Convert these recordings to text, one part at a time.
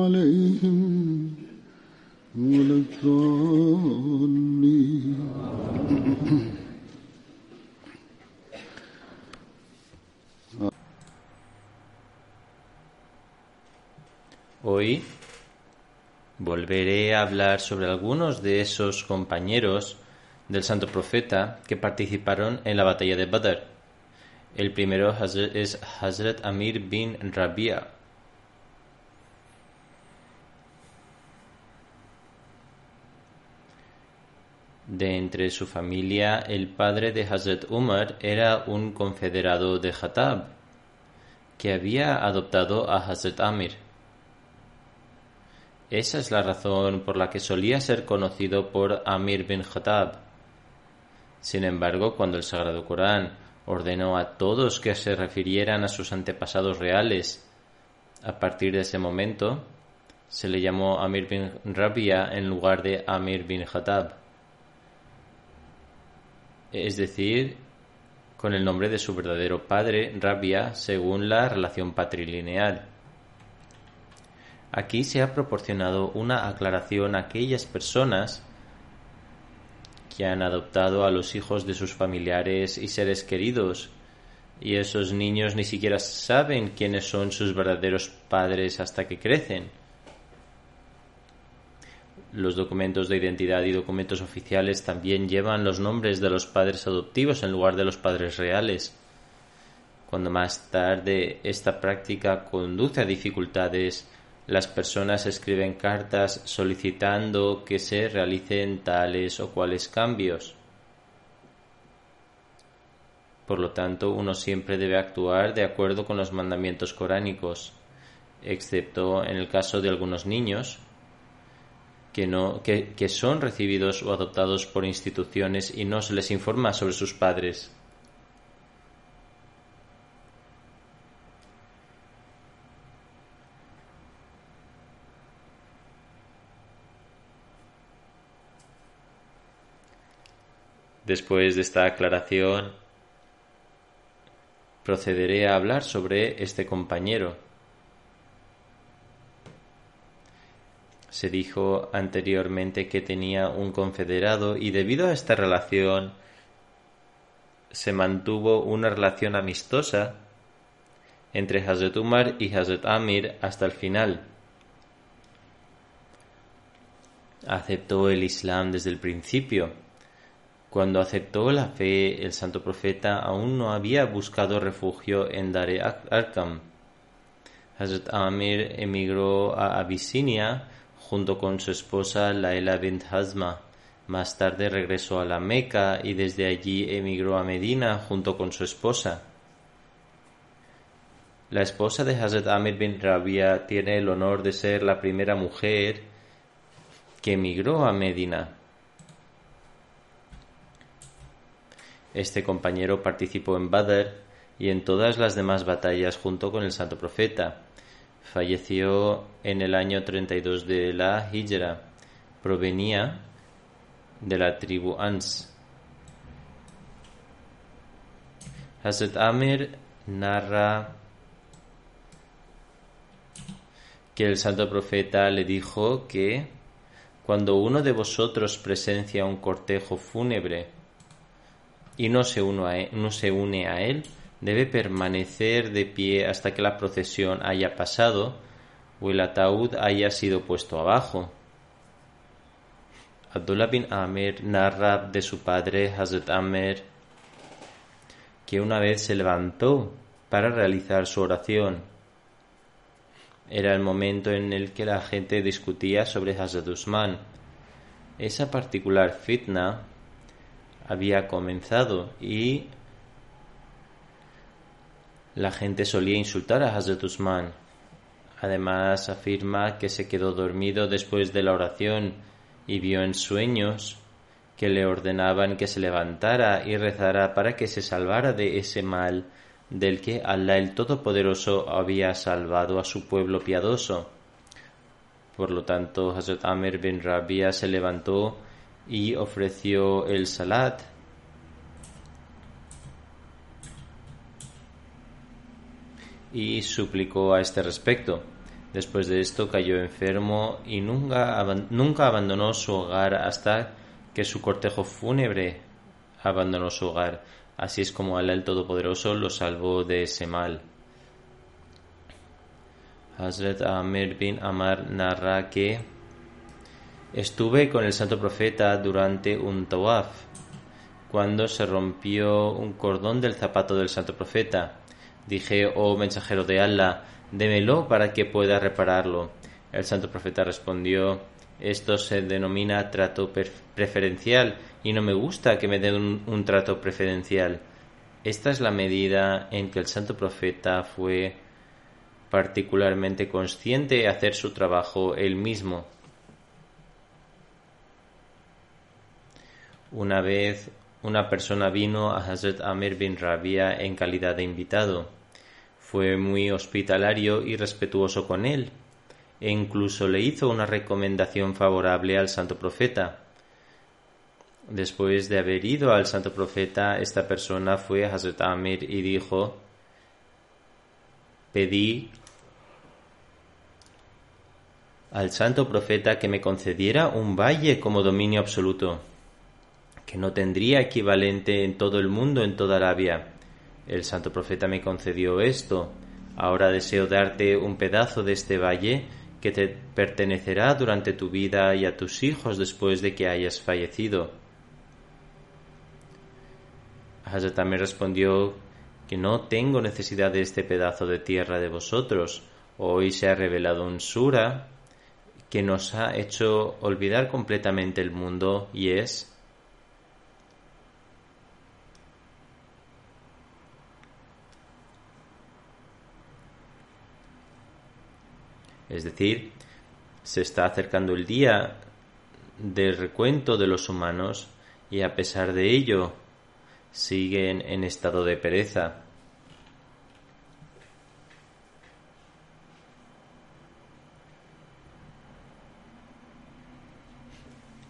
عليهم ولا الضالين Hoy volveré a hablar sobre algunos de esos compañeros del santo profeta que participaron en la batalla de Badr. El primero es Hazrat Amir bin Rabia. De entre su familia, el padre de Hazrat Umar era un confederado de Khattab, que había adoptado a Hazrat Amir. Esa es la razón por la que solía ser conocido por Amir bin Khattab. Sin embargo, cuando el Sagrado Corán ordenó a todos que se refirieran a sus antepasados reales, a partir de ese momento se le llamó Amir bin Rabia en lugar de Amir bin Khattab, es decir, con el nombre de su verdadero padre, Rabia, según la relación patrilineal. Aquí se ha proporcionado una aclaración a aquellas personas que han adoptado a los hijos de sus familiares y seres queridos, y esos niños ni siquiera saben quiénes son sus verdaderos padres hasta que crecen. Los documentos de identidad y documentos oficiales también llevan los nombres de los padres adoptivos en lugar de los padres reales. Cuando más tarde esta práctica conduce a dificultades, las personas escriben cartas solicitando que se realicen tales o cuales cambios. Por lo tanto, uno siempre debe actuar de acuerdo con los mandamientos coránicos, excepto en el caso de algunos niños que, no, que, que son recibidos o adoptados por instituciones y no se les informa sobre sus padres. Después de esta aclaración, procederé a hablar sobre este compañero. Se dijo anteriormente que tenía un confederado y debido a esta relación se mantuvo una relación amistosa entre Hazrat Umar y Hazrat Amir hasta el final. Aceptó el Islam desde el principio cuando aceptó la fe, el santo profeta aún no había buscado refugio en Dare Arkam. Hazrat Amir emigró a Abisinia junto con su esposa Laila bint Hazma. Más tarde regresó a la Meca y desde allí emigró a Medina junto con su esposa. La esposa de Hazrat Amir bin Rabia tiene el honor de ser la primera mujer que emigró a Medina. Este compañero participó en Badr y en todas las demás batallas junto con el santo profeta. Falleció en el año 32 de la Hijra. Provenía de la tribu Ans. Hazrat Amir narra que el santo profeta le dijo que cuando uno de vosotros presencia un cortejo fúnebre y no se, e, no se une a él, debe permanecer de pie hasta que la procesión haya pasado o el ataúd haya sido puesto abajo. Abdullah bin Amir narra de su padre Hazrat Amir que una vez se levantó para realizar su oración. Era el momento en el que la gente discutía sobre Hazrat Usman. Esa particular fitna había comenzado y la gente solía insultar a Hazrat Usman. Además afirma que se quedó dormido después de la oración y vio en sueños que le ordenaban que se levantara y rezara para que se salvara de ese mal del que Allah el Todopoderoso había salvado a su pueblo piadoso. Por lo tanto, Hazrat Amir bin Rabia se levantó y ofreció el salat y suplicó a este respecto. Después de esto cayó enfermo y nunca, nunca abandonó su hogar hasta que su cortejo fúnebre abandonó su hogar. Así es como Allah el Todopoderoso lo salvó de ese mal. Hazrat Amir bin Amar narra que estuve con el santo profeta durante un tawaf cuando se rompió un cordón del zapato del santo profeta. Dije, oh mensajero de Allah, démelo para que pueda repararlo. El santo profeta respondió, esto se denomina trato preferencial y no me gusta que me den un, trato preferencial. Esta es la medida en que el santo profeta fue particularmente consciente de hacer su trabajo él mismo. Una vez una persona vino a Hazrat Amir bin Rabia en calidad de invitado. Fue muy hospitalario y respetuoso con él, e incluso le hizo una recomendación favorable al santo profeta. Después de haber ido al santo profeta, esta persona fue a Hazrat Amir y dijo, pedí al santo profeta que me concediera un valle como dominio absoluto que no tendría equivalente en todo el mundo, en toda Arabia. El santo profeta me concedió esto. Ahora deseo darte un pedazo de este valle que te pertenecerá durante tu vida y a tus hijos después de que hayas fallecido. Hazrat me respondió que no tengo necesidad de este pedazo de tierra de vosotros. Hoy se ha revelado un sura que nos ha hecho olvidar completamente el mundo y es Es decir, se está acercando el día del recuento de los humanos y a pesar de ello siguen en estado de pereza.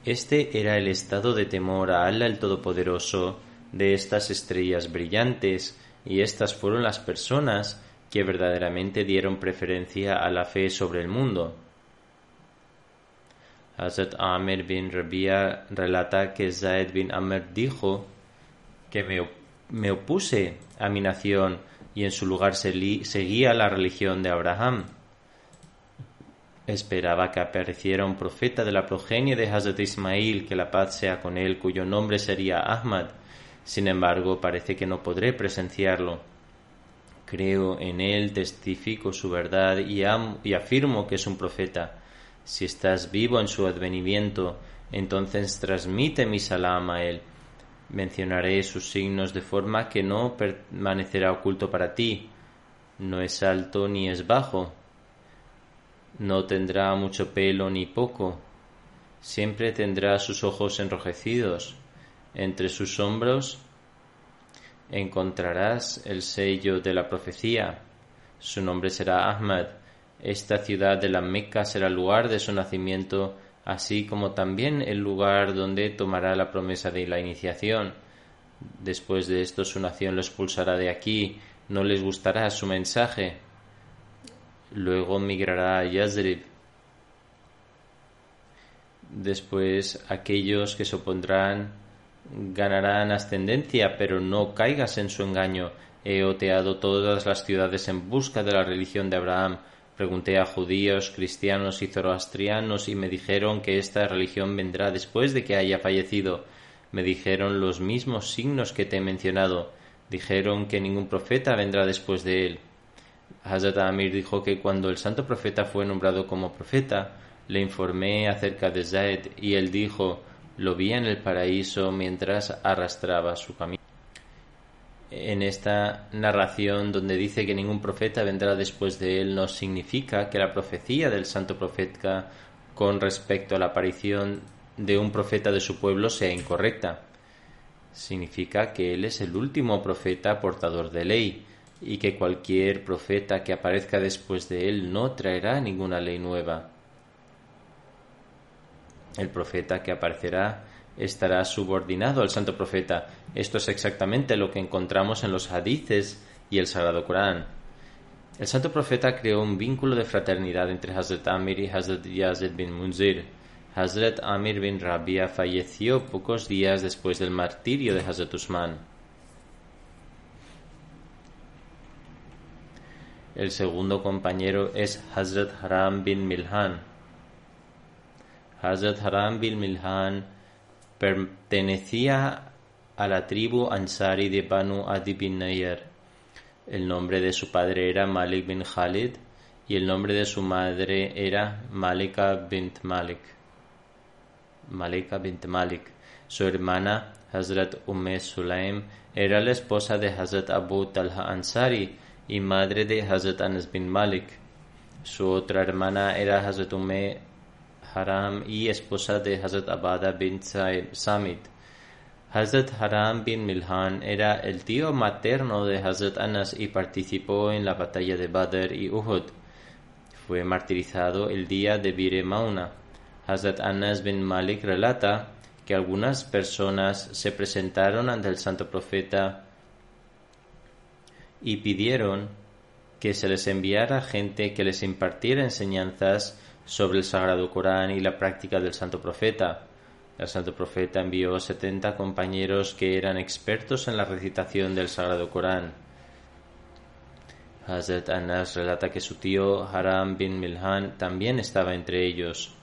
Este era el estado de temor a Allah el Todopoderoso de estas estrellas brillantes, y estas fueron las personas que verdaderamente dieron preferencia a la fe sobre el mundo. Hazrat Amir bin Rabia relata que Zaid bin Amr dijo que me, opuse a mi nación y en su lugar seguía la religión de Abraham. Esperaba que apareciera un profeta de la progenie de Hazrat Ismail, que la paz sea con él, cuyo nombre sería Ahmad. Sin embargo, parece que no podré presenciarlo. Creo en él, testifico su verdad y, y afirmo que es un profeta. Si estás vivo en su advenimiento, entonces transmite mi salam a él. Mencionaré sus signos de forma que no permanecerá oculto para ti. No es alto ni es bajo. No tendrá mucho pelo ni poco. Siempre tendrá sus ojos enrojecidos. Entre sus hombros encontrarás el sello de la profecía. Su nombre será Ahmad. Esta ciudad de la Meca será el lugar de su nacimiento, así como también el lugar donde tomará la promesa de la iniciación. Después de esto su nación lo expulsará de aquí, no les gustará su mensaje. Luego migrará a Yazrib. Después aquellos que se opondrán ganarán ascendencia, pero no caigas en su engaño. He oteado todas las ciudades en busca de la religión de Abraham. Pregunté a judíos, cristianos y zoroastrianos y me dijeron que esta religión vendrá después de que haya fallecido. Me dijeron los mismos signos que te he mencionado. Dijeron que ningún profeta vendrá después de él. Hazrat Amir dijo que cuando el santo profeta fue nombrado como profeta, le informé acerca de Zaid y él dijo lo vi en el paraíso mientras arrastraba su camino. En esta narración donde dice que ningún profeta vendrá después de él no significa que la profecía del santo profeta con respecto a la aparición de un profeta de su pueblo sea incorrecta. Significa que él es el último profeta portador de ley y que cualquier profeta que aparezca después de él no traerá ninguna ley nueva el profeta que aparecerá estará subordinado al santo profeta. Esto es exactamente lo que encontramos en los hadices y el Sagrado Corán. El santo profeta creó un vínculo de fraternidad entre Hazrat Amir y Hazrat Yazid bin Munzir. Hazrat Amir bin Rabia falleció pocos días después del martirio de Hazrat Usman. El segundo compañero es Hazrat Haram bin Milhan. Hazrat Haram bin Milhan pertenecía a la tribu Ansari de Banu Adi bin Nayar. El nombre de su padre era Malik bin Khalid y el nombre de su madre era Malika bint Malik. Malika bint Malik. Su hermana Hazrat Umme Sulaim era la esposa de Hazrat Abu Talha Ansari y madre de Hazrat Anas bin Malik. Su otra hermana era Hazrat Umme Haram y esposa de Hazrat Abada bin Samit. Hazrat Haram bin Milhan era el tío materno de Hazrat Anas y participó en la batalla de Badr y Uhud. Fue martirizado el día de Bir Mauna. Hazrat Anas bin Malik relata que algunas personas se presentaron ante el santo profeta y pidieron que se les enviara gente que les impartiera enseñanzas sobre el Sagrado Corán y la práctica del Santo Profeta. El Santo Profeta envió setenta compañeros que eran expertos en la recitación del Sagrado Corán. Hazrat Anas relata que su tío Haram bin Milhan también estaba entre ellos.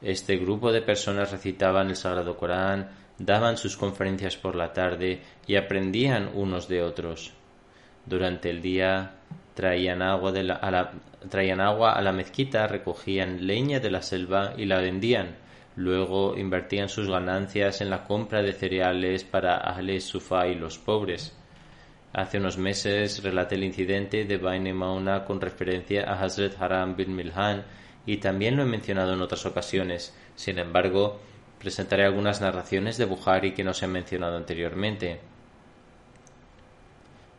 Este grupo de personas recitaban el Sagrado Corán, daban sus conferencias por la tarde y aprendían unos de otros. Durante el día traían agua, de a la, traían agua a la mezquita, recogían leña de la selva y la vendían. Luego invertían sus ganancias en la compra de cereales para Ahle Sufa y los pobres. Hace unos meses relaté el incidente de Baine Mauna con referencia a Hazrat Haram bin Milhan y también lo he mencionado en otras ocasiones. Sin embargo, presentaré algunas narraciones de Bukhari que no se han mencionado anteriormente.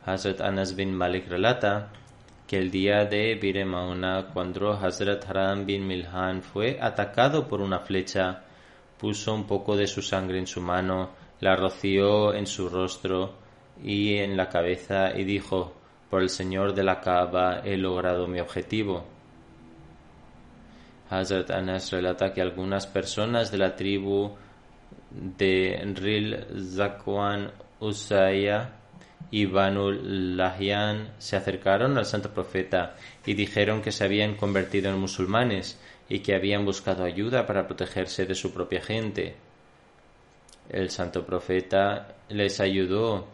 Hazrat Anas bin Malik relata que el día de Bir Mauna, cuando Hazrat Haram bin Milhan fue atacado por una flecha, puso un poco de su sangre en su mano, la roció en su rostro y en la cabeza y dijo, por el Señor de la Kaaba he logrado mi objetivo. Hazrat Anas relata que algunas personas de la tribu de Ril Zakwan Usaya y Banu Lahian se acercaron al santo profeta y dijeron que se habían convertido en musulmanes y que habían buscado ayuda para protegerse de su propia gente. El santo profeta les ayudó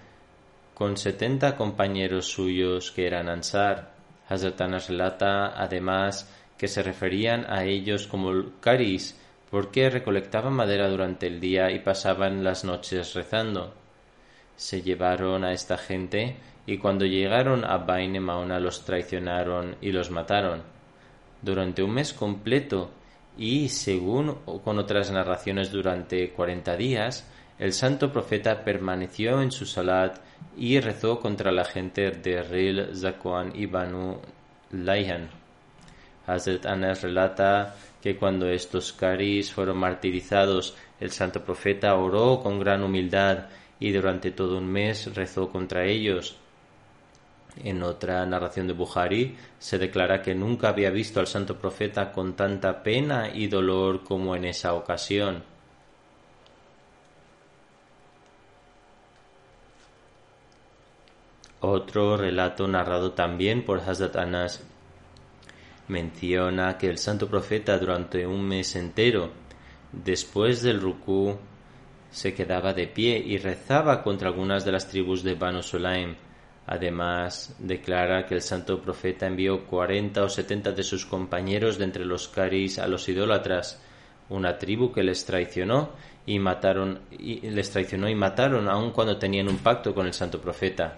con setenta compañeros suyos que eran Ansar. Hazrat relata además que se referían a ellos como caris porque recolectaban madera durante el día y pasaban las noches rezando se llevaron a esta gente y cuando llegaron a Baine Mauna los traicionaron y los mataron. Durante un mes completo y, según con otras narraciones, durante cuarenta días, el santo profeta permaneció en su salat y rezó contra la gente de Ril, Zakwan y Banu Layhan. Hazrat Anas relata que cuando estos caris fueron martirizados, el santo profeta oró con gran humildad y durante todo un mes rezó contra ellos. En otra narración de Bukhari se declara que nunca había visto al santo profeta con tanta pena y dolor como en esa ocasión. Otro relato narrado también por Hazrat Anas menciona que el santo profeta durante un mes entero, después del ruku, se quedaba de pie y rezaba contra algunas de las tribus de Banu Sulaim. Además, declara que el santo profeta envió cuarenta o setenta de sus compañeros de entre los caris a los idólatras, una tribu que les traicionó y mataron les traicionó y mataron aun cuando tenían un pacto con el santo profeta.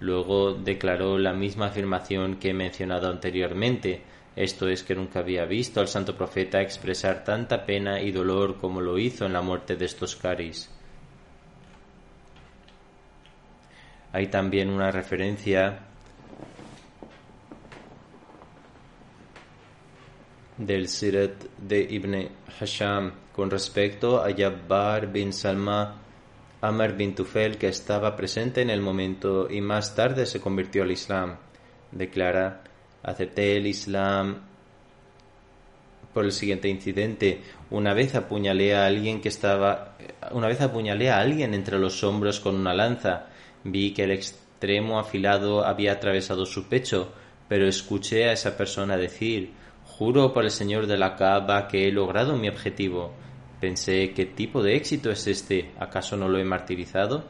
Luego declaró la misma afirmación que he mencionado anteriormente, esto es que nunca había visto al santo profeta expresar tanta pena y dolor como lo hizo en la muerte de estos caris. Hay también una referencia del Sirat de Ibn Hasham con respecto a Jabbar bin Salma Amr bin Tufel, que estaba presente en el momento y más tarde se convirtió al Islam. Declara, acepté el Islam por el siguiente incidente. Una vez apuñalé a alguien que estaba, una vez apuñalé a alguien entre los hombros con una lanza. Vi que el extremo afilado había atravesado su pecho, pero escuché a esa persona decir, juro por el Señor de la Kaaba que he logrado mi objetivo. Pensé, ¿qué tipo de éxito es este? ¿Acaso no lo he martirizado?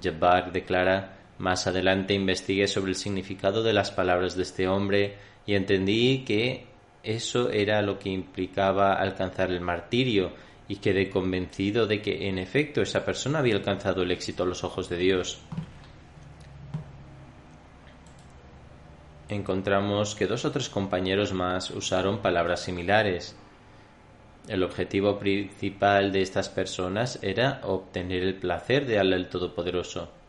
Jabbar declara, más adelante investigué sobre el significado de las palabras de este hombre y entendí que eso era lo que implicaba alcanzar el martirio y quedé convencido de que en efecto esa persona había alcanzado el éxito a los ojos de Dios. Encontramos que dos o tres compañeros más usaron palabras similares. El objetivo principal de estas personas era obtener el placer de el Todopoderoso.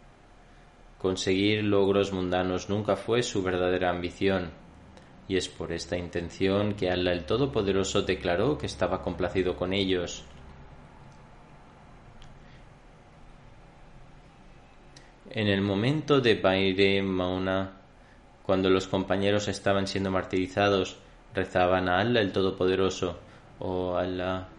Conseguir logros mundanos nunca fue su verdadera ambición, y es por esta intención que Allah el Todopoderoso declaró que estaba complacido con ellos. En el momento de Baire Mauna, cuando los compañeros estaban siendo martirizados, rezaban a Allah el Todopoderoso, Oh Allah.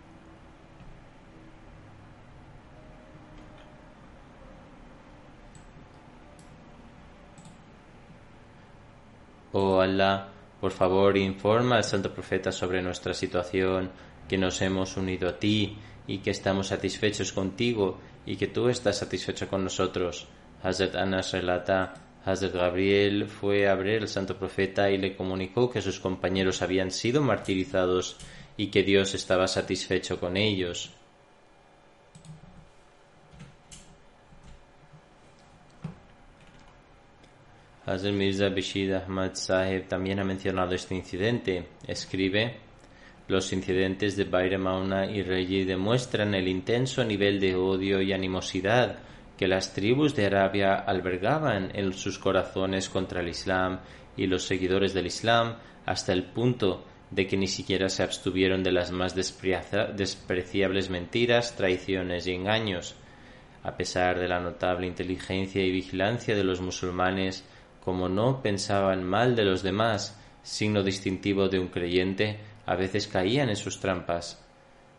Oh Allah, por favor informa al santo profeta sobre nuestra situación, que nos hemos unido a ti y que estamos satisfechos contigo y que tú estás satisfecho con nosotros. Hazrat Anas relata, Hazrat Gabriel fue a ver al santo profeta y le comunicó que sus compañeros habían sido martirizados y que Dios estaba satisfecho con ellos. Hazrat Mirza Ahmad Sahib también ha mencionado este incidente. Escribe: Los incidentes de Baire Mauna y Reyi demuestran el intenso nivel de odio y animosidad que las tribus de Arabia albergaban en sus corazones contra el Islam y los seguidores del Islam hasta el punto de que ni siquiera se abstuvieron de las más despreciables mentiras, traiciones y engaños. A pesar de la notable inteligencia y vigilancia de los musulmanes, como no pensaban mal de los demás, signo distintivo de un creyente, a veces caían en sus trampas.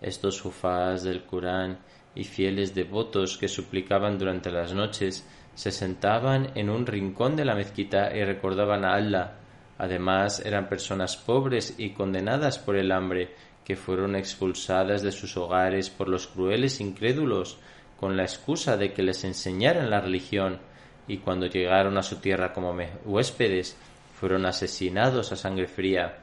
Estos jufás del Corán y fieles devotos que suplicaban durante las noches se sentaban en un rincón de la mezquita y recordaban a Allah Además, eran personas pobres y condenadas por el hambre, que fueron expulsadas de sus hogares por los crueles incrédulos, con la excusa de que les enseñaran la religión, y cuando llegaron a su tierra como huéspedes, fueron asesinados a sangre fría.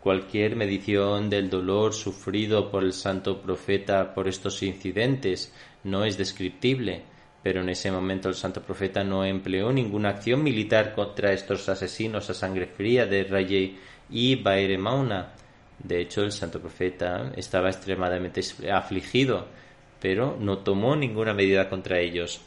Cualquier medición del dolor sufrido por el santo profeta por estos incidentes no es descriptible, pero en ese momento el santo profeta no empleó ninguna acción militar contra estos asesinos a sangre fría de Rayei y Baere Mauna. De hecho, el santo profeta estaba extremadamente afligido, pero no tomó ninguna medida contra ellos.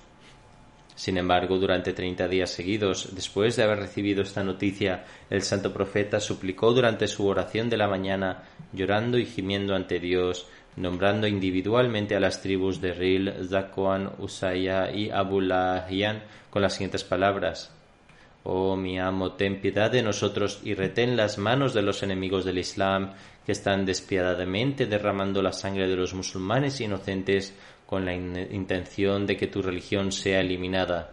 Sin embargo, durante treinta días seguidos, después de haber recibido esta noticia, el santo profeta suplicó durante su oración de la mañana, llorando y gimiendo ante Dios, nombrando individualmente a las tribus de Ril, Zakwan, Usaya y Abulahian con las siguientes palabras. Oh mi amo, ten piedad de nosotros y retén las manos de los enemigos del Islam que están despiadadamente derramando la sangre de los musulmanes inocentes con la intención de que tu religión sea eliminada.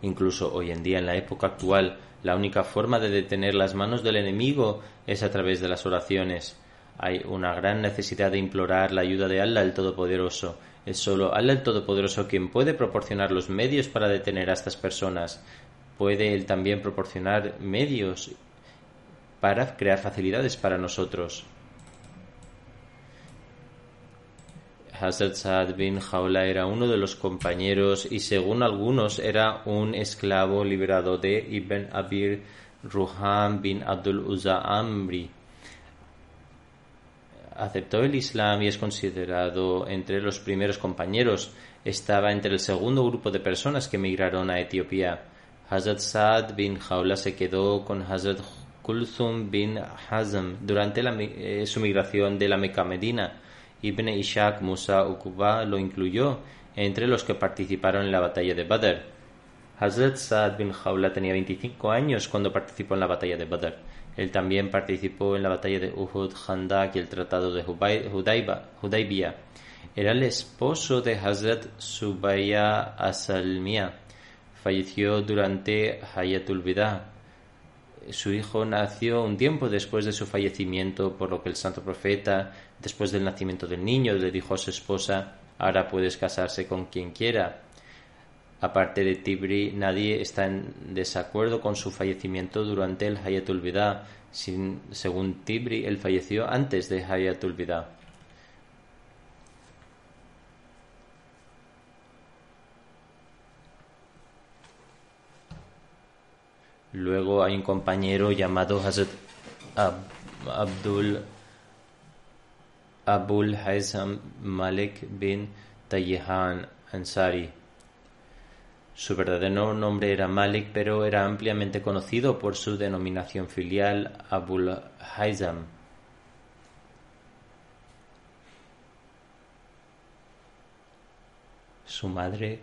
Incluso hoy en día, en la época actual, la única forma de detener las manos del enemigo es a través de las oraciones. Hay una gran necesidad de implorar la ayuda de Allah el Todopoderoso. Es solo Allah el Todopoderoso quien puede proporcionar los medios para detener a estas personas. Puede Él también proporcionar medios para crear facilidades para nosotros. Hazrat Saad bin Jaula era uno de los compañeros y según algunos era un esclavo liberado de Ibn Abir Ruham bin Abdul Uzza Amri. Aceptó el Islam y es considerado entre los primeros compañeros. Estaba entre el segundo grupo de personas que emigraron a Etiopía. Hazrat Saad bin Jaula se quedó con Hazrat Kulthum bin Hazm durante eh, su migración de la Meca Medina Ibn Ishaq Musa Uqba lo incluyó entre los que participaron en la batalla de Badr. Hazrat Saad bin Khawla tenía 25 años cuando participó en la batalla de Badr. Él también participó en la batalla de Uhud, Khandak y el tratado de Hudaybiyah. Era el esposo de Hazrat Subaya Asalmiya. Falleció durante Hayatul Bida, su hijo nació un tiempo después de su fallecimiento, por lo que el santo profeta, después del nacimiento del niño, le dijo a su esposa, ahora puedes casarse con quien quiera. Aparte de Tibri, nadie está en desacuerdo con su fallecimiento durante el Hayatul Bida. según Tibri, él falleció antes de Hayatul Bida. Luego hay un compañero llamado Hazrat Abdul Abul Haizam Malik bin Tayyihan Ansari. Su verdadero nombre era Malik, pero era ampliamente conocido por su denominación filial Abul Haizam. Su madre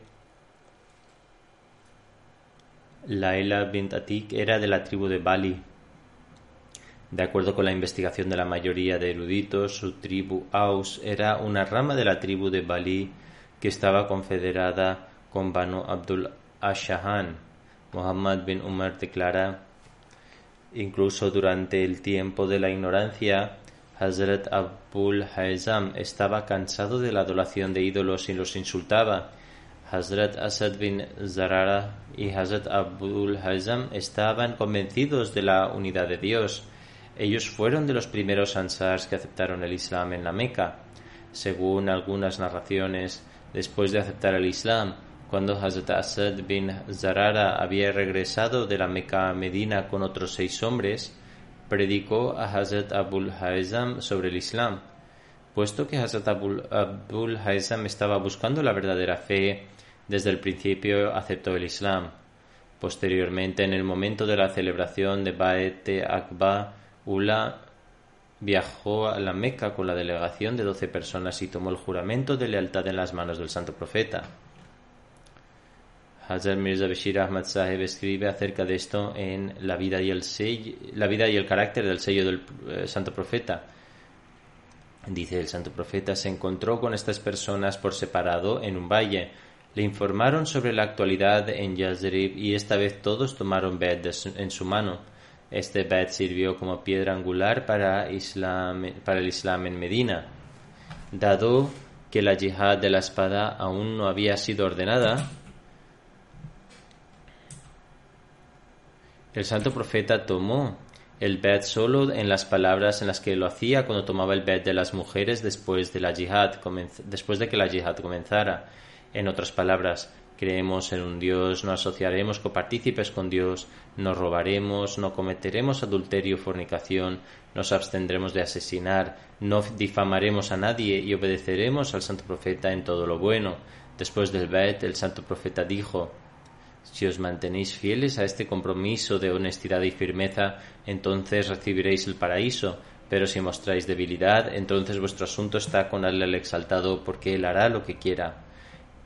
Laila bint Atik era de la tribu de Bali. De acuerdo con la investigación de la mayoría de eruditos, su tribu Aus era una rama de la tribu de Bali que estaba confederada con Banu Abdul Ashahan. Muhammad bin Umar declara Incluso durante el tiempo de la ignorancia, Hazrat Abul Haizam estaba cansado de la adoración de ídolos y los insultaba. Hazrat Asad bin Zarara y Hazrat Abul Hazam estaban convencidos de la unidad de Dios. Ellos fueron de los primeros ansars que aceptaron el Islam en la Meca. Según algunas narraciones, después de aceptar el Islam, cuando Hazrat Asad bin Zarara había regresado de la Meca a Medina con otros seis hombres, predicó a Hazrat Abul Hazam sobre el Islam. Puesto que Hazrat Abul, Abul Hazam estaba buscando la verdadera fe, desde el principio aceptó el Islam. Posteriormente, en el momento de la celebración de Baete Akba, Ula viajó a la Meca con la delegación de doce personas y tomó el juramento de lealtad en las manos del santo profeta. Hazar Mirza Bashir Ahmad Sahib escribe acerca de esto en La vida y el, la vida y el carácter del sello del eh, santo profeta. Dice el santo profeta se encontró con estas personas por separado en un valle le informaron sobre la actualidad en Yazrib y esta vez todos tomaron bed en su mano. Este bed sirvió como piedra angular para, para el Islam en Medina. Dado que la yihad de la espada aún no había sido ordenada, el santo profeta tomó el bed solo en las palabras en las que lo hacía cuando tomaba el bed de las mujeres después de la yihad, después de que la yihad comenzara. En otras palabras, creemos en un Dios, no asociaremos copartícipes con Dios, no robaremos, no cometeremos adulterio fornicación, nos abstendremos de asesinar, no difamaremos a nadie y obedeceremos al santo profeta en todo lo bueno. Después del Bet, el santo profeta dijo, si os mantenéis fieles a este compromiso de honestidad y firmeza, entonces recibiréis el paraíso, pero si mostráis debilidad, entonces vuestro asunto está con el exaltado, porque Él hará lo que quiera.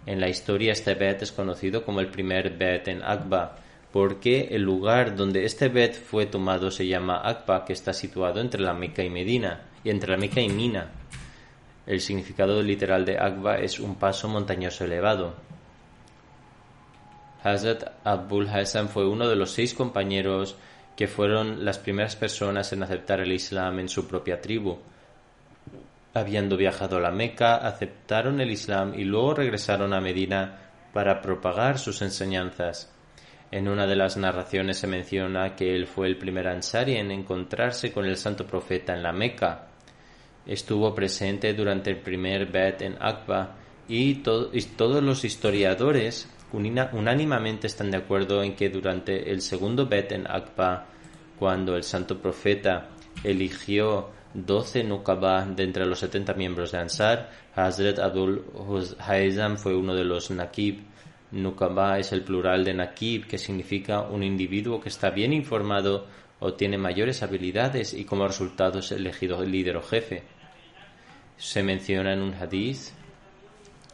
En la historia este Bet es conocido como el primer Bet en Akba, porque el lugar donde este Bet fue tomado se llama Akba, que está situado entre la Meca y Medina, y entre la Meca y Mina. El significado literal de Akba es un paso montañoso elevado. Hazrat Abul Hassan fue uno de los seis compañeros que fueron las primeras personas en aceptar el Islam en su propia tribu. Habiendo viajado a la Meca, aceptaron el Islam y luego regresaron a Medina para propagar sus enseñanzas. En una de las narraciones se menciona que él fue el primer ansari en encontrarse con el santo profeta en la Meca. Estuvo presente durante el primer Bet en Akba y todos los historiadores unánimemente están de acuerdo en que durante el segundo Bet en Akba, cuando el santo profeta eligió doce Nukaba de entre los setenta miembros de Ansar, Hazrat Abdul Haizam fue uno de los Nakib. Nukaba es el plural de Nakib, que significa un individuo que está bien informado o tiene mayores habilidades y como resultado es elegido líder o jefe. Se menciona en un hadith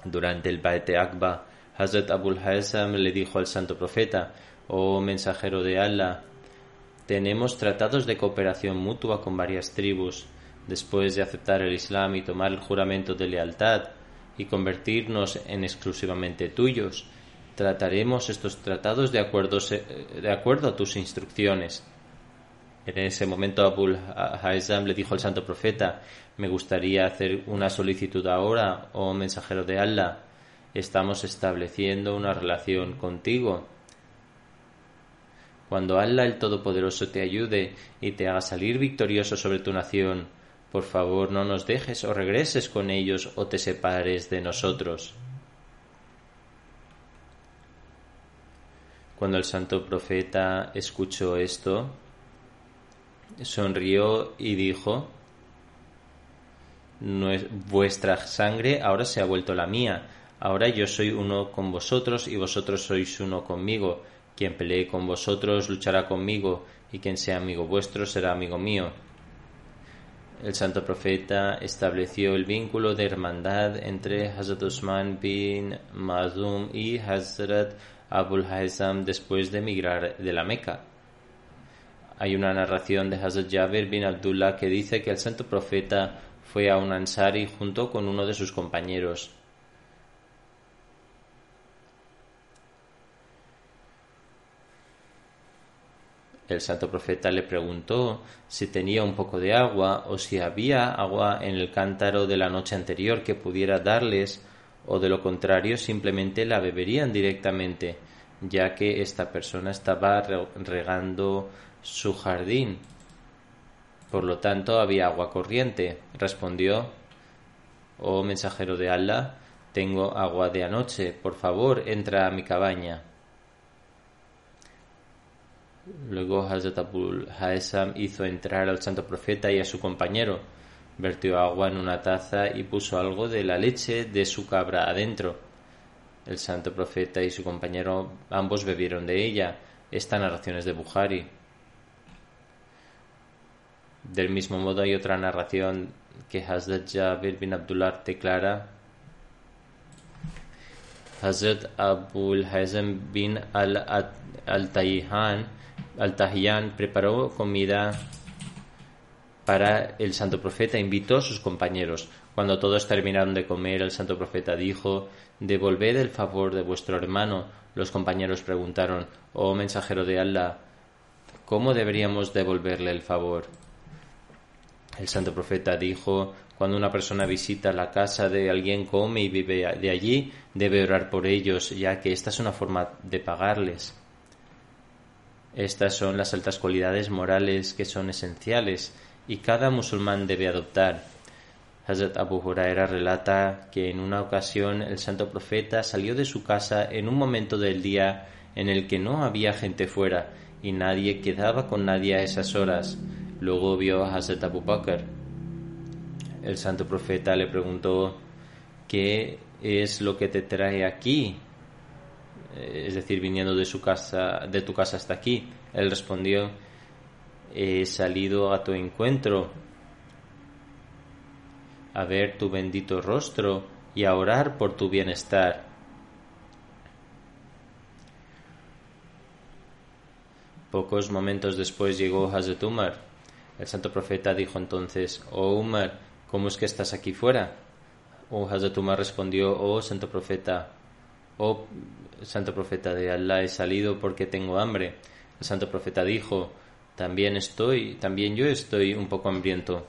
durante el Baet Akba Hazrat Abul Haysam le dijo al santo profeta, oh mensajero de Allah, tenemos tratados de cooperación mutua con varias tribus. Después de aceptar el Islam y tomar el juramento de lealtad y convertirnos en exclusivamente tuyos, trataremos estos tratados de acuerdo, de acuerdo a tus instrucciones. En ese momento Abul Haysam le dijo al santo profeta, me gustaría hacer una solicitud ahora, oh mensajero de Allah estamos estableciendo una relación contigo. Cuando Allah el Todopoderoso te ayude y te haga salir victorioso sobre tu nación, por favor no nos dejes o regreses con ellos o te separes de nosotros. Cuando el santo profeta escuchó esto, sonrió y dijo, vuestra sangre ahora se ha vuelto la mía, Ahora yo soy uno con vosotros y vosotros sois uno conmigo. Quien pelee con vosotros luchará conmigo, y quien sea amigo vuestro será amigo mío. El santo profeta estableció el vínculo de hermandad entre Hazrat Usman bin Mazum y Hazrat Abul Haizam después de emigrar de la Meca. Hay una narración de Hazrat Jabir bin Abdullah que dice que el santo profeta fue a un ansari junto con uno de sus compañeros. El santo profeta le preguntó si tenía un poco de agua o si había agua en el cántaro de la noche anterior que pudiera darles o de lo contrario simplemente la beberían directamente, ya que esta persona estaba regando su jardín. Por lo tanto había agua corriente. Respondió, Oh mensajero de Allah, tengo agua de anoche, por favor entra a mi cabaña. Luego Hazrat Abul Haesam hizo entrar al santo profeta y a su compañero, vertió agua en una taza y puso algo de la leche de su cabra adentro. El santo profeta y su compañero ambos bebieron de ella. Esta narración es de Bukhari. Del mismo modo hay otra narración que Hazrat Jabir bin Abdullah declara Hazrat Abul Hazem bin al-Tayhan al preparó comida para el santo profeta invitó a sus compañeros. Cuando todos terminaron de comer, el santo profeta dijo, Devolved el favor de vuestro hermano. Los compañeros preguntaron, Oh mensajero de Allah, ¿cómo deberíamos devolverle el favor? El santo profeta dijo, cuando una persona visita la casa de alguien, come y vive de allí, debe orar por ellos, ya que esta es una forma de pagarles. Estas son las altas cualidades morales que son esenciales y cada musulmán debe adoptar. Hazrat Abu Huraira relata que en una ocasión el santo profeta salió de su casa en un momento del día en el que no había gente fuera y nadie quedaba con nadie a esas horas. Luego vio a Hazrat Abu Bakr. El santo profeta le preguntó qué es lo que te trae aquí? Eh, es decir, viniendo de su casa, de tu casa hasta aquí. Él respondió, he salido a tu encuentro, a ver tu bendito rostro y a orar por tu bienestar. Pocos momentos después llegó Hazrat Umar. El santo profeta dijo entonces, Oh Umar, ¿cómo es que estás aquí fuera? Oh Hazrat Umar respondió, Oh santo profeta, oh santo profeta de Allah, he salido porque tengo hambre. El santo profeta dijo, también estoy, también yo estoy un poco hambriento.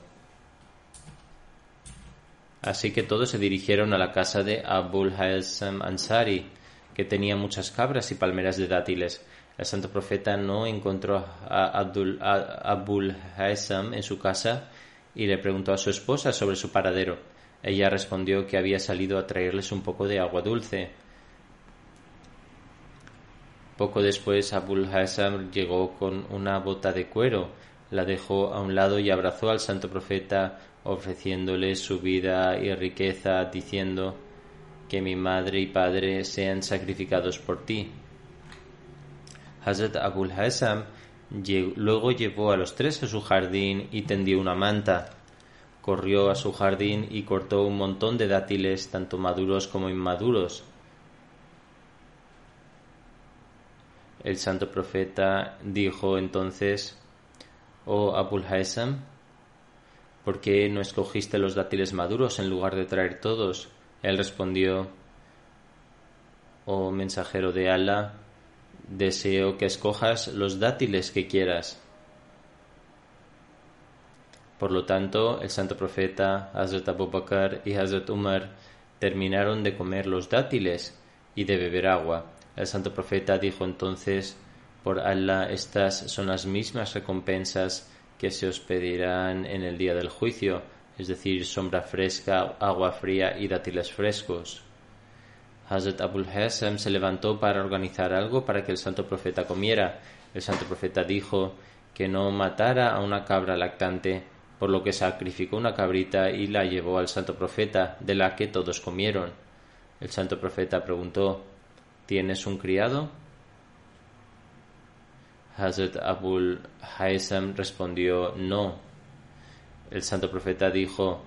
Así que todos se dirigieron a la casa de Abul Haysam Ansari, que tenía muchas cabras y palmeras de dátiles. El santo profeta no encontró a, Abdul, Abul Haysam en su casa y le preguntó a su esposa sobre su paradero. Ella respondió que había salido a traerles un poco de agua dulce. Poco después Abul Hassam llegó con una bota de cuero, la dejó a un lado y abrazó al santo profeta ofreciéndole su vida y riqueza, diciendo que mi madre y padre sean sacrificados por ti. Hazrat Abul Hassam luego llevó a los tres a su jardín y tendió una manta. Corrió a su jardín y cortó un montón de dátiles, tanto maduros como inmaduros, El santo profeta dijo entonces, Oh Abul Haysam, ¿por qué no escogiste los dátiles maduros en lugar de traer todos? Él respondió, Oh mensajero de Allah, deseo que escojas los dátiles que quieras. Por lo tanto, el santo profeta, Hazrat Abu Bakr y Hazrat Umar terminaron de comer los dátiles y de beber agua. El santo profeta dijo entonces, por Allah, estas son las mismas recompensas que se os pedirán en el día del juicio, es decir, sombra fresca, agua fría y dátiles frescos. Hazrat Abul Hassam se levantó para organizar algo para que el santo profeta comiera. El santo profeta dijo que no matara a una cabra lactante, por lo que sacrificó una cabrita y la llevó al santo profeta, de la que todos comieron. El santo profeta preguntó ¿Tienes un criado? Hazrat Abul Haysam respondió no. El santo profeta dijo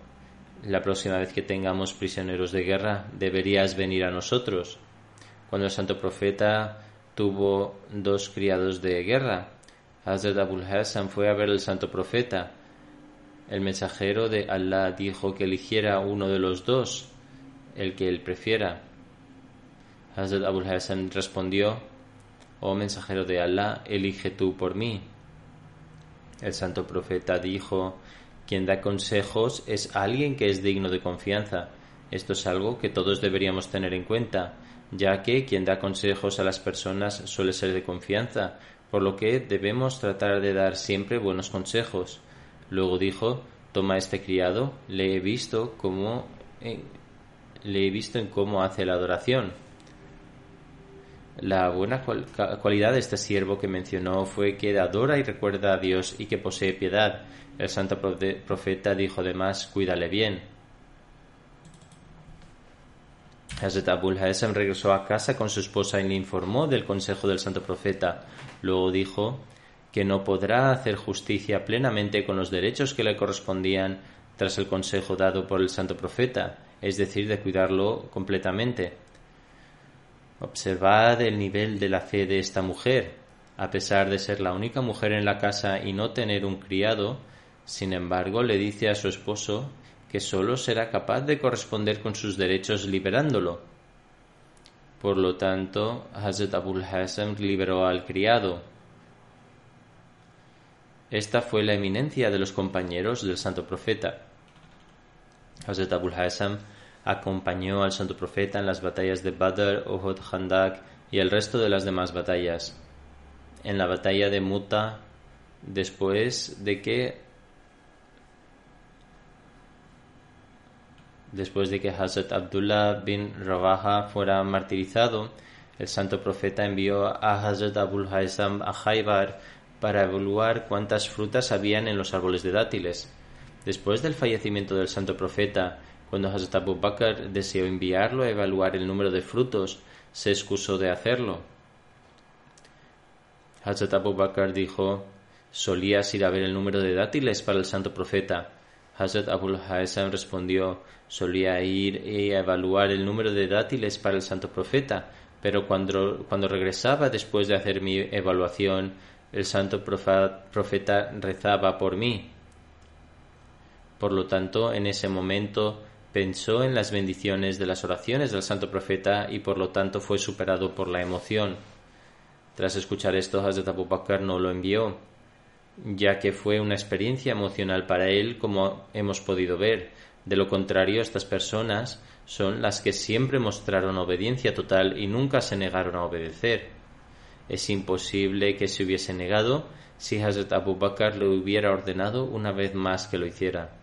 la próxima vez que tengamos prisioneros de guerra deberías venir a nosotros. Cuando el santo profeta tuvo dos criados de guerra, Hazrat Abul Haysam fue a ver al santo profeta. El mensajero de Allah dijo que eligiera uno de los dos, el que él prefiera. Hazrat Abul Hassan respondió, Oh mensajero de Allah, elige tú por mí. El santo profeta dijo, quien da consejos es alguien que es digno de confianza. Esto es algo que todos deberíamos tener en cuenta, ya que quien da consejos a las personas suele ser de confianza, por lo que debemos tratar de dar siempre buenos consejos. Luego dijo, toma este criado, le he visto cómo le he visto en cómo hace la adoración. La buena cualidad de este siervo que mencionó fue que adora y recuerda a Dios y que posee piedad. El santo profeta dijo además, cuídale bien. Hazrat Abul Hassam regresó a casa con su esposa y le informó del consejo del santo profeta. Luego dijo que no podrá hacer justicia plenamente con los derechos que le correspondían tras el consejo dado por el santo profeta, es decir, de cuidarlo completamente. Observad el nivel de la fe de esta mujer. A pesar de ser la única mujer en la casa y no tener un criado, sin embargo le dice a su esposo que sólo será capaz de corresponder con sus derechos liberándolo. Por lo tanto, Hazrat Abul Hassam liberó al criado. Esta fue la eminencia de los compañeros del santo profeta. Hazrat Abul Hassam acompañó al santo profeta en las batallas de Badr, Uhud, Khandak y el resto de las demás batallas. En la batalla de Muta, después de que después de que Hazrat Abdullah bin Rawaha fuera martirizado, el santo profeta envió a Hazrat Abul Haysam a Khaybar para evaluar cuántas frutas habían en los árboles de dátiles. Después del fallecimiento del santo profeta, Cuando Hazrat Abu Bakr deseó enviarlo a evaluar el número de frutos, se excusó de hacerlo. Hazrat Abu Bakr dijo, ¿solías ir a ver el número de dátiles para el santo profeta? Hazrat Abu Haysam respondió, solía ir a evaluar el número de dátiles para el santo profeta, pero cuando, cuando regresaba después de hacer mi evaluación, el santo profeta rezaba por mí. Por lo tanto, en ese momento pensó en las bendiciones de las oraciones del santo profeta y por lo tanto fue superado por la emoción. Tras escuchar esto, Hazrat Abu Bakr no lo envió, ya que fue una experiencia emocional para él, como hemos podido ver. De lo contrario, estas personas son las que siempre mostraron obediencia total y nunca se negaron a obedecer. Es imposible que se hubiese negado si Hazrat Abu Bakr le hubiera ordenado una vez más que lo hiciera.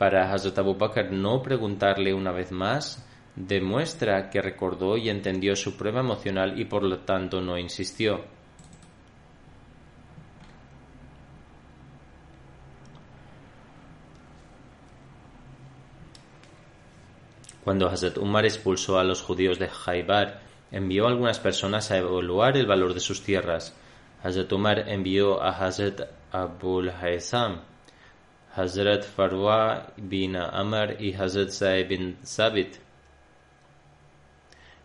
Para Hazrat Abu Bakr no preguntarle una vez más demuestra que recordó y entendió su prueba emocional y por lo tanto no insistió. Cuando Hazrat Umar expulsó a los judíos de Jaibar, envió a algunas personas a evaluar el valor de sus tierras. Hazrat Umar envió a Hazrat Abul Haysam, Hazrat Farwa bin Amr y Hazrat Zaid bin Sabit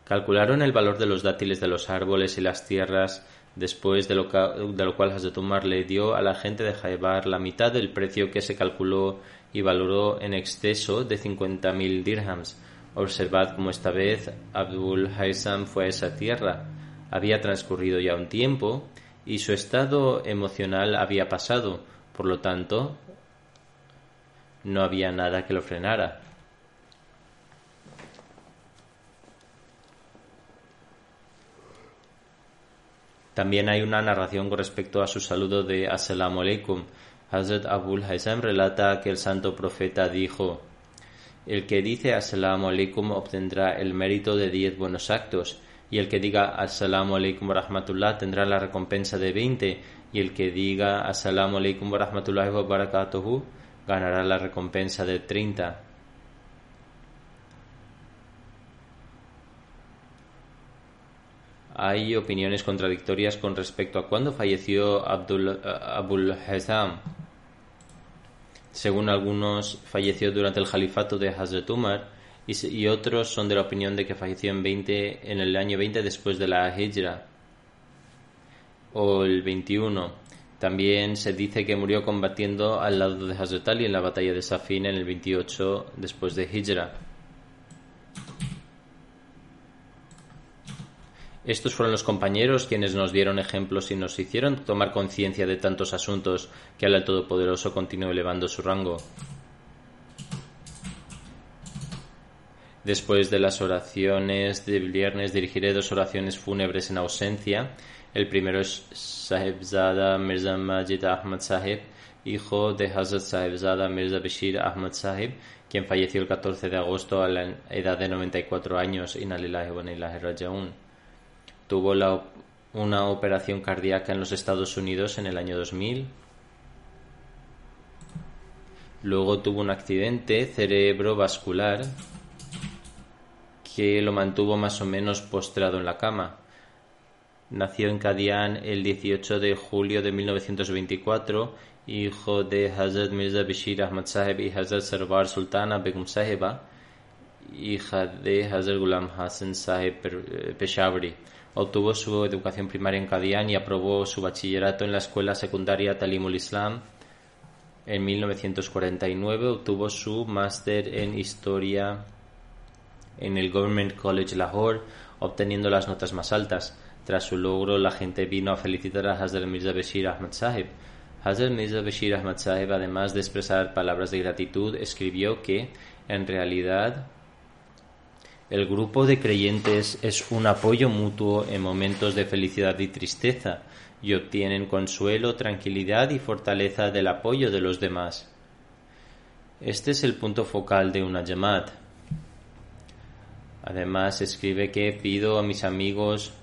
Calcularon el valor de los dátiles de los árboles y las tierras, después de lo, cual Hazrat Umar le dio a la gente de Jaibar la mitad del precio que se calculó y valoró en exceso de 50.000 dirhams. Observad cómo esta vez Abdul Haysam fue a esa tierra. Había transcurrido ya un tiempo y su estado emocional había pasado, por lo tanto, no había nada que lo frenara. También hay una narración con respecto a su saludo de Assalamu alaikum. Hazrat Abul Haysam relata que el santo profeta dijo: El que dice Assalamu alaikum obtendrá el mérito de diez buenos actos, y el que diga Assalamu alaikum rahmatullah tendrá la recompensa de veinte, y el que diga Assalamu alaikum rahmatullahi wa ganará la recompensa de treinta. hay opiniones contradictorias con respecto a cuándo falleció Abdul, eh, Abul Hazam. Según algunos, falleció durante el califato de Hazrat Umar y, otros son de la opinión de que falleció en, 20, en el año 20 después de la Hijra o el 21. También se dice que murió combatiendo al lado de Hazrat en la batalla de Safin en el 28 después de Hijra. Estos fueron los compañeros quienes nos dieron ejemplos y nos hicieron tomar conciencia de tantos asuntos que al Todopoderoso continuó elevando su rango. Después de las oraciones de viernes dirigiré dos oraciones fúnebres en ausencia. El primero es Sahibzada Mirza Majid Ahmad Sahib, hijo de Hazrat Sahibzada Mirza Bashir Ahmad Sahib, quien falleció el 14 de agosto a la edad de 94 años. Inalillahi wa Rajaun tuvo una operación cardíaca en los Estados Unidos en el año 2000. Luego tuvo un accidente cerebrovascular que lo mantuvo más o menos postrado en la cama. Nació en Kadian el 18 de julio de 1924, hijo de Hazrat Mirza Bashir Ahmad Sahib y Hazrat Sarwar Sultana Begum Sahiba, hija de Hazrat Ghulam Hassan Sahib Peshawari. Obtuvo su educación primaria en Kadian y aprobó su bachillerato en la escuela secundaria Talimul Islam. En 1949 obtuvo su máster en historia en el Government College Lahore, obteniendo las notas más altas. Tras su logro, la gente vino a felicitar a Hazrat Mirza Bashir Ahmad Sahib. Hazrat Mirza Bashir Ahmad Sahib, además de expresar palabras de gratitud, escribió que, en realidad, el grupo de creyentes es un apoyo mutuo en momentos de felicidad y tristeza y obtienen consuelo, tranquilidad y fortaleza del apoyo de los demás. Este es el punto focal de una Yamat. Además, escribe que pido a mis amigos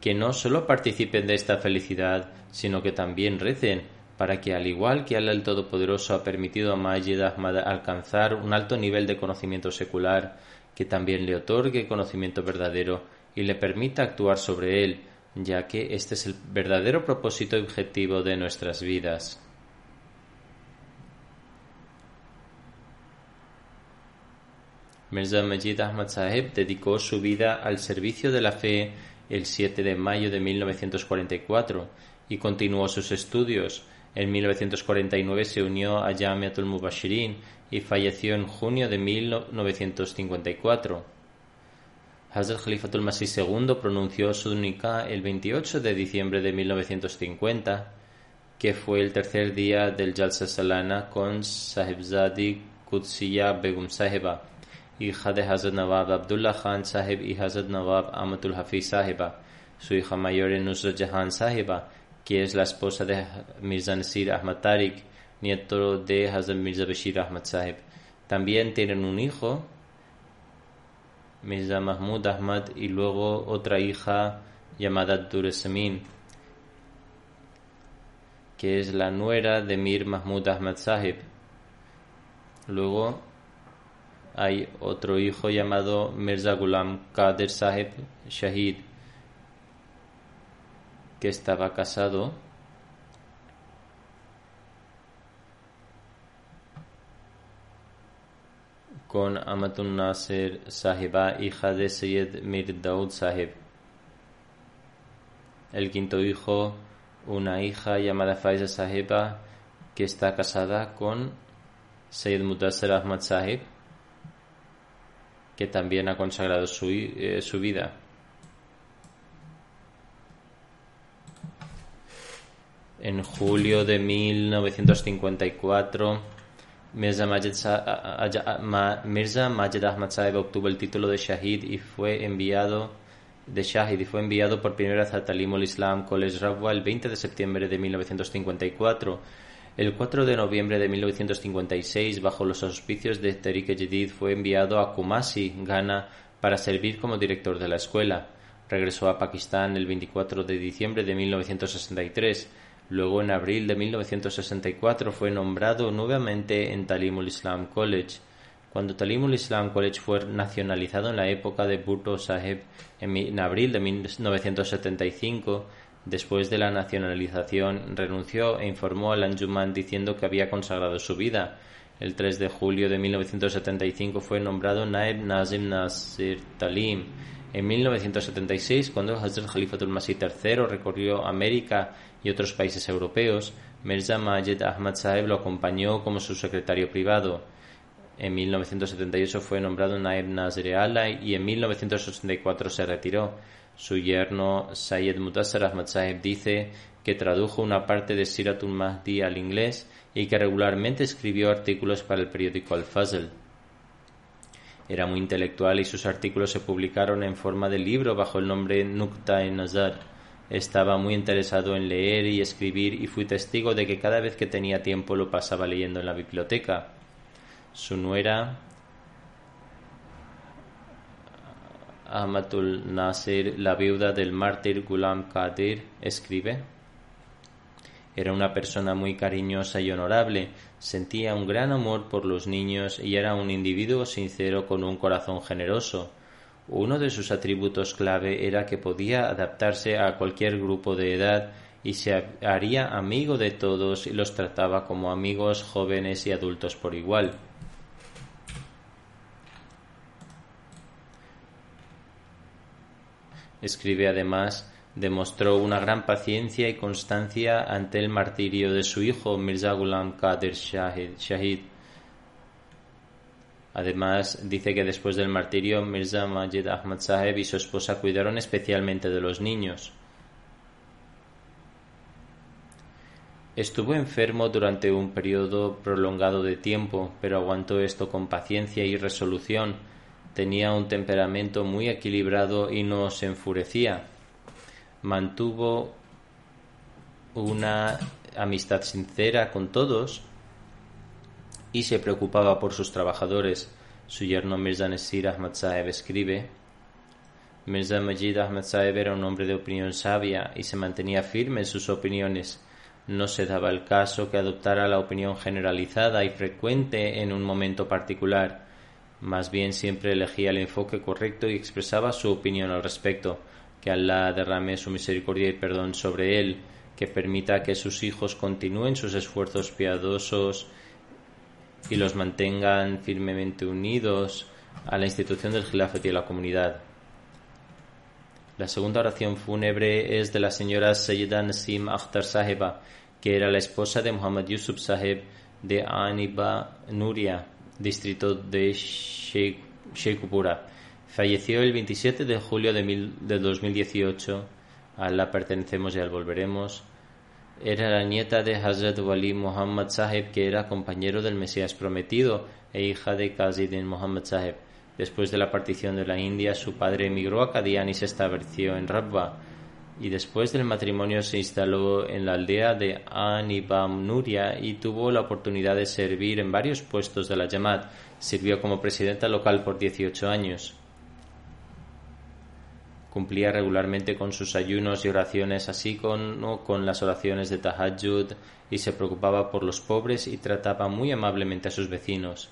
que no solo participen de esta felicidad, sino que también recen para que, al igual que Allah el Todopoderoso ha permitido a Majid Ahmad alcanzar un alto nivel de conocimiento secular, que también le otorgue conocimiento verdadero y le permita actuar sobre él, ya que este es el verdadero propósito y objetivo de nuestras vidas. Mirza Majid Ahmad Sahib dedicó su vida al servicio de la fe el 7 de mayo de 1944 y continuó sus estudios. En 1949 se unió a Jamiatul Mubashirin y falleció en junio de 1954. Hazrat Khalifatul Masih II pronunció su nikah el 28 de diciembre de 1950, que fue el tercer día del Jalsa Salana con Sahibzadi Qudsiya Begum Sahiba hija de Hazrat Nawab Abdullah Khan Sahib y Hazrat Nawab Amatul Hafiz Sahiba. Su hija mayor Nusrat Jahan Sahiba, que es la esposa de Mirza Nasir Ahmad Tariq, nieto de Hazrat Mirza Bashir Ahmad Sahib. También tienen un hijo, Mirza Mahmud Ahmad, y luego otra hija llamada Duresamin, que es la nuera de Mir Mahmud Ahmad Sahib. Luego hay otro hijo llamado Mirza Ghulam Qadir Sahib Shahid, que estaba casado con Amatun Nasir Sahiba, hija de Sayyid Mir Daud Sahib. El quinto hijo, una hija llamada Faiza Sahiba, que está casada con Sayyid Mudassir Ahmad Sahib que también ha consagrado su, eh, su vida. En julio de 1954, Mirza Majid, Mirza Majid Ahmad Saeb obtuvo el título de Shahid y fue enviado de Shahid y fue enviado por primera vez a Talim al-Islam College Rabwa el 20 de septiembre de 1954 el 4 de noviembre de 1956, bajo los auspicios de Tariq Jadid, fue enviado a Kumasi, Ghana, para servir como director de la escuela. Regresó a Pakistán el 24 de diciembre de 1963. Luego, en abril de 1964, fue nombrado nuevamente en Talimul Islam College. Cuando Talimul Islam College fue nacionalizado en la época de Bhutto Saheb en abril de 1975, Después de la nacionalización, renunció e informó al Anjuman diciendo que había consagrado su vida. El 3 de julio de 1975 fue nombrado Naib Nazim Nasir Talim. En 1976, cuando Hazrat Khalifatul Masih III recorrió América y otros países europeos, Mirza Majid Ahmad Saheb lo acompañó como su secretario privado. En 1978 fue nombrado Naib Nazir Alay y en 1984 se retiró. Su yerno Sayed Mutassar Ahmad dice que tradujo una parte de Siratul Mahdi al inglés y que regularmente escribió artículos para el periódico Al-Fazl. Era muy intelectual y sus artículos se publicaron en forma de libro bajo el nombre Nukta en Nazar. Estaba muy interesado en leer y escribir y fui testigo de que cada vez que tenía tiempo lo pasaba leyendo en la biblioteca. Su nuera Ahmadul Nasir, la viuda del mártir Ghulam Qadir, escribe Era una persona muy cariñosa y honorable, sentía un gran amor por los niños y era un individuo sincero con un corazón generoso. Uno de sus atributos clave era que podía adaptarse a cualquier grupo de edad y se haría amigo de todos y los trataba como amigos jóvenes y adultos por igual. Escribe además, demostró una gran paciencia y constancia ante el martirio de su hijo Mirza Ghulam Qadir Shahid. Además, dice que después del martirio Mirza Majid Ahmad Saheb y su esposa cuidaron especialmente de los niños. Estuvo enfermo durante un periodo prolongado de tiempo, pero aguantó esto con paciencia y resolución Tenía un temperamento muy equilibrado y no se enfurecía. Mantuvo una amistad sincera con todos y se preocupaba por sus trabajadores. Su yerno Mirza Nesir Ahmad Saeb escribe Mirza Majid Ahmad era un hombre de opinión sabia y se mantenía firme en sus opiniones. No se daba el caso que adoptara la opinión generalizada y frecuente en un momento particular. Más bien siempre elegía el enfoque correcto y expresaba su opinión al respecto. Que Allah derrame su misericordia y perdón sobre él, que permita que sus hijos continúen sus esfuerzos piadosos y los mantengan firmemente unidos a la institución del Gilafat y a la comunidad. La segunda oración fúnebre es de la señora Sayyida Nasim Akhtar Saheba, que era la esposa de Muhammad Yusuf Saheb de Aniba Nuria, distrito de Sheikhupura. Falleció el 27 de julio de, mil, de 2018. A la pertenecemos y al volveremos. Era la nieta de Hazrat Wali Muhammad Saheb, que era compañero del Mesías prometido e hija de Qazidin Muhammad Saheb. Después de la partición de la India, su padre emigró a Kadian y se estableció en Rabba. Y después del matrimonio se instaló en la aldea de Anibam Nuria y tuvo la oportunidad de servir en varios puestos de la Yamat. Sirvió como presidenta local por 18 años. Cumplía regularmente con sus ayunos y oraciones, así como con las oraciones de Tahajjud, y se preocupaba por los pobres y trataba muy amablemente a sus vecinos.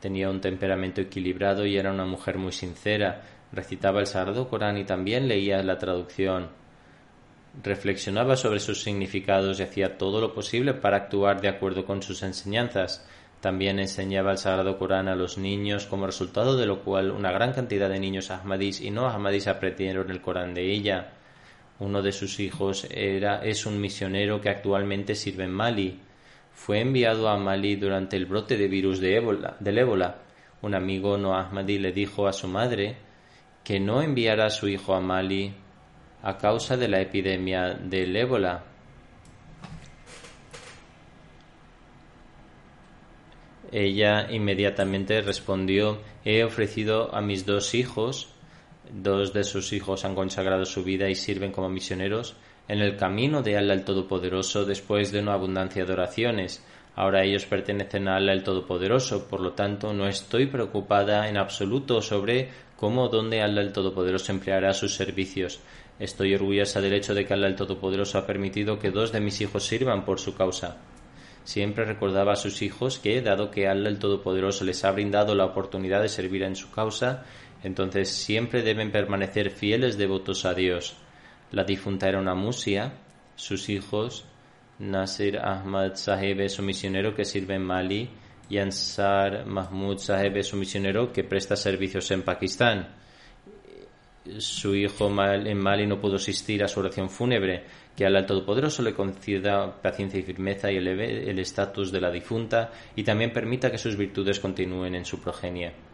Tenía un temperamento equilibrado y era una mujer muy sincera. Recitaba el Sagrado Corán y también leía la traducción. Reflexionaba sobre sus significados y hacía todo lo posible para actuar de acuerdo con sus enseñanzas. También enseñaba el Sagrado Corán a los niños, como resultado de lo cual una gran cantidad de niños ahmadís y no ahmadís aprendieron el Corán de ella. Uno de sus hijos era, es un misionero que actualmente sirve en Mali. Fue enviado a Mali durante el brote de virus de ébola, del ébola. Un amigo no ahmadí le dijo a su madre que no enviara a su hijo a Mali a causa de la epidemia del ébola Ella inmediatamente respondió He ofrecido a mis dos hijos, dos de sus hijos han consagrado su vida y sirven como misioneros en el camino de Allah el Todopoderoso después de una abundancia de oraciones. Ahora ellos pertenecen a Allah el Todopoderoso, por lo tanto no estoy preocupada en absoluto sobre cómo o dónde Allah el Todopoderoso empleará sus servicios. Estoy orgullosa del hecho de que Allah el Todopoderoso ha permitido que dos de mis hijos sirvan por su causa. Siempre recordaba a sus hijos que, dado que Allah el Todopoderoso les ha brindado la oportunidad de servir en su causa, entonces siempre deben permanecer fieles devotos a Dios. La difunta era una musia, sus hijos, Nasir Ahmad Saheb es un misionero que sirve en Mali y Ansar Mahmud Saheb es un misionero que presta servicios en Pakistán. Su hijo en Mali no pudo asistir a su oración fúnebre, que al Todopoderoso le conceda paciencia y firmeza y eleve el estatus de la difunta y también permita que sus virtudes continúen en su progenie.